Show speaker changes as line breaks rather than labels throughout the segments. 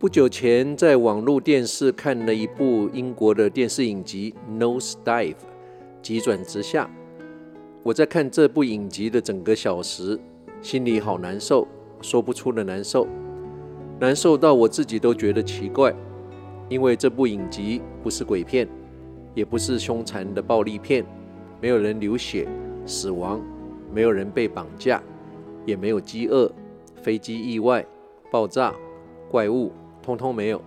不久前在网络电视看了一部英国的电视影集《Nose Dive》，急转直下。我在看这部影集的整个小时，心里好难受，说不出的难受，难受到我自己都觉得奇怪。因为这部影集不是鬼片，也不是凶残的暴力片，没有人流血、死亡，没有人被绑架，也没有饥饿、飞机意外、爆炸、怪物。通通没有，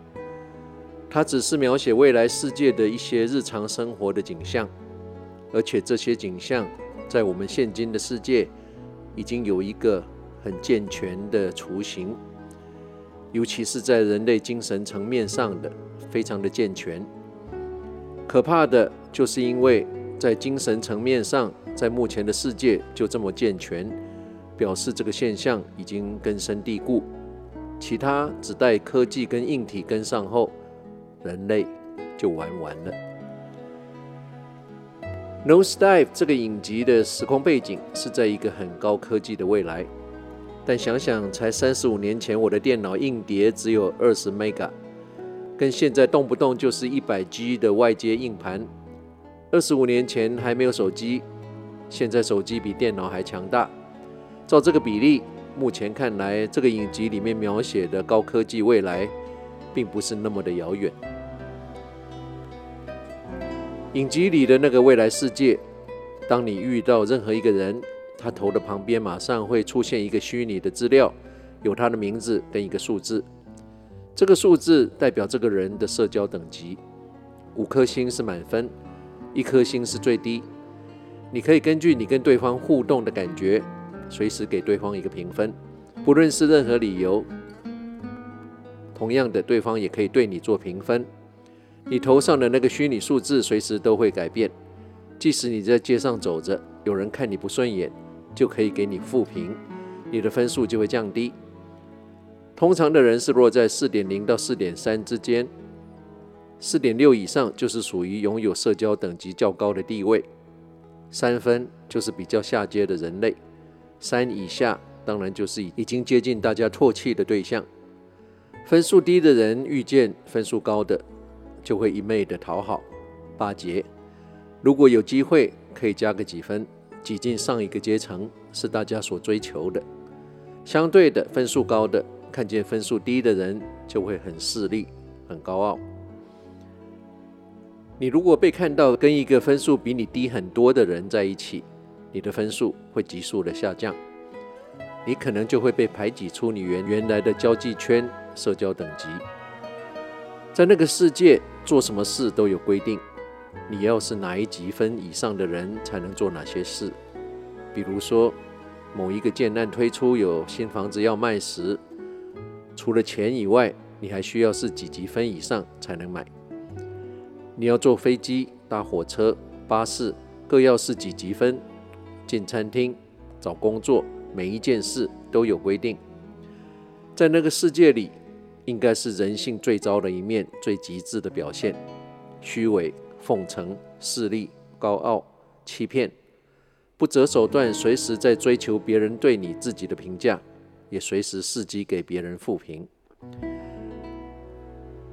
它只是描写未来世界的一些日常生活的景象，而且这些景象在我们现今的世界已经有一个很健全的雏形，尤其是在人类精神层面上的非常的健全。可怕的就是因为在精神层面上，在目前的世界就这么健全，表示这个现象已经根深蒂固。其他只待科技跟硬体跟上后，人类就玩完了。《Nose Dive》这个影集的时空背景是在一个很高科技的未来，但想想才三十五年前，我的电脑硬碟只有二十 mega，跟现在动不动就是一百 G 的外接硬盘。二十五年前还没有手机，现在手机比电脑还强大。照这个比例。目前看来，这个影集里面描写的高科技未来，并不是那么的遥远。影集里的那个未来世界，当你遇到任何一个人，他头的旁边马上会出现一个虚拟的资料，有他的名字跟一个数字。这个数字代表这个人的社交等级，五颗星是满分，一颗星是最低。你可以根据你跟对方互动的感觉。随时给对方一个评分，不论是任何理由。同样的，对方也可以对你做评分。你头上的那个虚拟数字随时都会改变，即使你在街上走着，有人看你不顺眼，就可以给你负评，你的分数就会降低。通常的人是落在四点零到四点三之间，四点六以上就是属于拥有社交等级较高的地位，三分就是比较下阶的人类。三以下，当然就是已经接近大家唾弃的对象。分数低的人遇见分数高的，就会一昧的讨好、巴结。如果有机会，可以加个几分，挤进上一个阶层，是大家所追求的。相对的，分数高的看见分数低的人，就会很势利、很高傲。你如果被看到跟一个分数比你低很多的人在一起，你的分数会急速的下降，你可能就会被排挤出你原原来的交际圈、社交等级。在那个世界，做什么事都有规定，你要是哪一级分以上的人才能做哪些事。比如说，某一个建案推出有新房子要卖时，除了钱以外，你还需要是几级分以上才能买。你要坐飞机、搭火车、巴士，各要是几级分。进餐厅、找工作，每一件事都有规定。在那个世界里，应该是人性最糟的一面、最极致的表现：虚伪、奉承、势利、高傲、欺骗，不择手段，随时在追求别人对你自己的评价，也随时伺机给别人负评。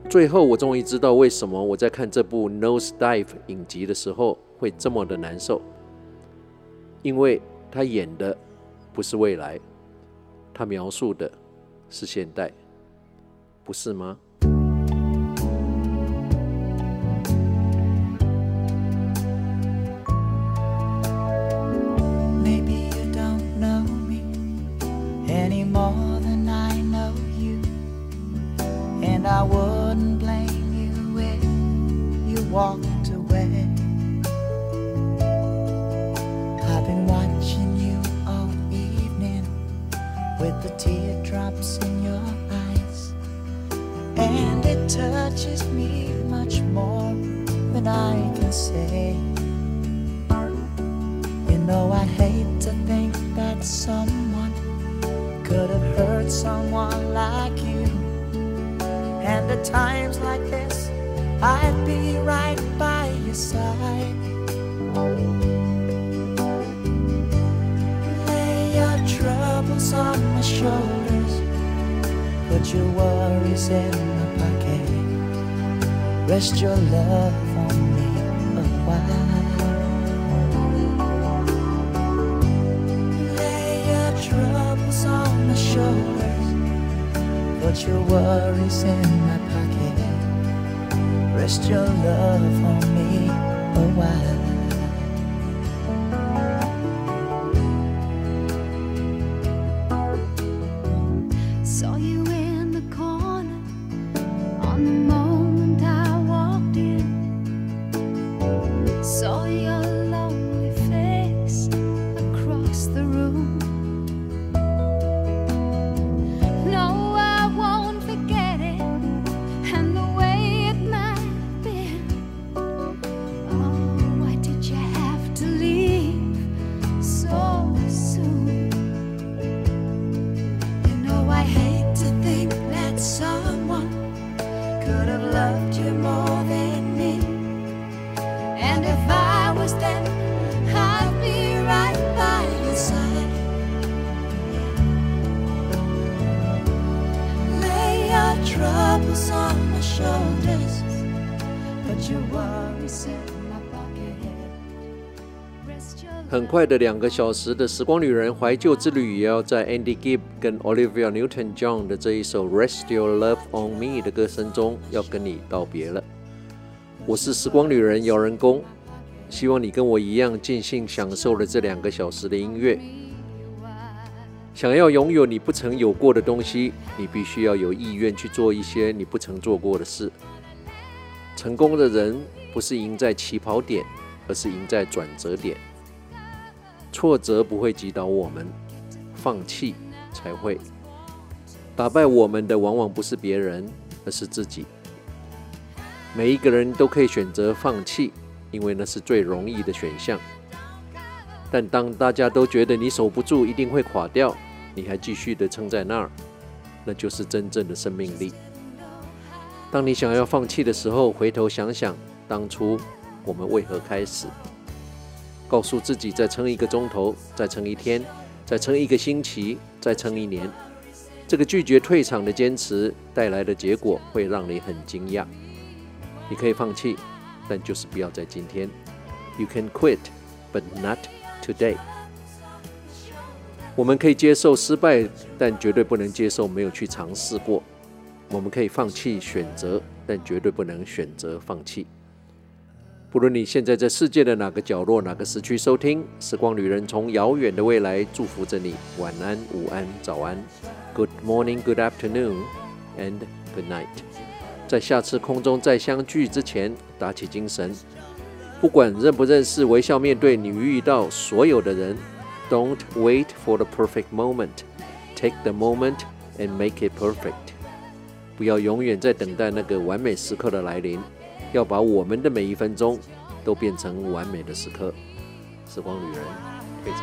最后，我终于知道为什么我在看这部《Nose Dive》影集的时候会这么的难受。因为他演的不是未来，他描述的是现代，不是
吗？with the teardrops in your eyes. And it touches me
much more than I can say. You know, I hate to think that someone could have hurt someone like you. And at times like this, I'd be right by your side. Troubles on my shoulders, put your worries in my pocket. Rest your love on me a while. Lay your troubles on my shoulders. Put your worries in my pocket. Rest your love on me a while.
很快的两个小时的时光旅人怀旧之旅，也要在 Andy Gibb 跟 Olivia Newton-John 的这一首《Rest Your Love on Me》的歌声中，要跟你道别了。我是时光旅人姚人工，希望你跟我一样尽兴享受了这两个小时的音乐。想要拥有你不曾有过的东西，你必须要有意愿去做一些你不曾做过的事。成功的人不是赢在起跑点，而是赢在转折点。挫折不会击倒我们，放弃才会。打败我们的往往不是别人，而是自己。每一个人都可以选择放弃，因为那是最容易的选项。但当大家都觉得你守不住，一定会垮掉，你还继续的撑在那儿，那就是真正的生命力。当你想要放弃的时候，回头想想当初我们为何开始。告诉自己再撑一个钟头，再撑一天，再撑一个星期，再撑一年。这个拒绝退场的坚持带来的结果会让你很惊讶。你可以放弃，但就是不要在今天。You can quit, but not today。我们可以接受失败，但绝对不能接受没有去尝试过。我们可以放弃选择，但绝对不能选择放弃。不论你现在在世界的哪个角落、哪个时区收听，时光旅人从遥远的未来祝福着你。晚安、午安、早安，Good morning, Good afternoon, and Good night。在下次空中再相聚之前，打起精神。不管认不认识，微笑面对你遇到所有的人。Don't wait for the perfect moment. Take the moment and make it perfect。不要永远在等待那个完美时刻的来临。要把我们的每一分钟都变成完美的时刻。时光旅人，非常。